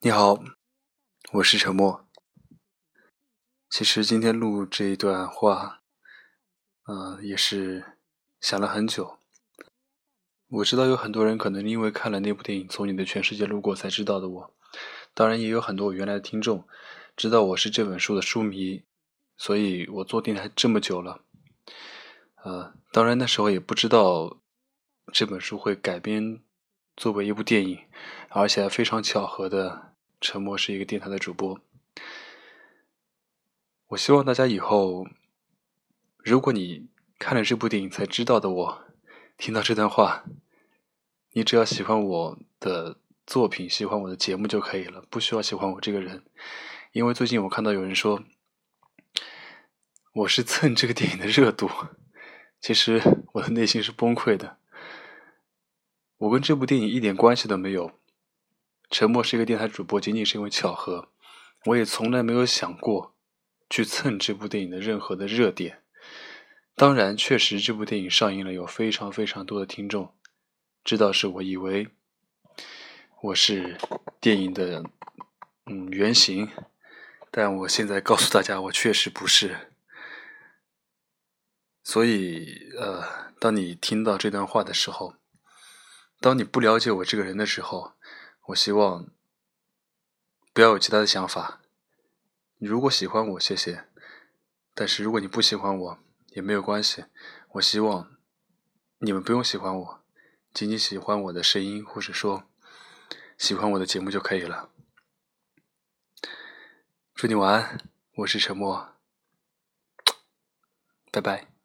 你好，我是沉默。其实今天录这一段话，嗯，也是想了很久。我知道有很多人可能因为看了那部电影《从你的全世界路过》才知道的我，当然也有很多我原来的听众知道我是这本书的书迷，所以我做电台这么久了，呃，当然那时候也不知道这本书会改编作为一部电影，而且还非常巧合的。沉默是一个电台的主播。我希望大家以后，如果你看了这部电影才知道的我，听到这段话，你只要喜欢我的作品，喜欢我的节目就可以了，不需要喜欢我这个人。因为最近我看到有人说，我是蹭这个电影的热度，其实我的内心是崩溃的。我跟这部电影一点关系都没有。沉默是一个电台主播，仅仅是因为巧合。我也从来没有想过去蹭这部电影的任何的热点。当然，确实这部电影上映了，有非常非常多的听众知道是我，以为我是电影的嗯原型。但我现在告诉大家，我确实不是。所以，呃，当你听到这段话的时候，当你不了解我这个人的时候。我希望不要有其他的想法。你如果喜欢我，谢谢；但是如果你不喜欢我，也没有关系。我希望你们不用喜欢我，仅仅喜欢我的声音，或者说喜欢我的节目就可以了。祝你晚安，我是沉默，拜拜。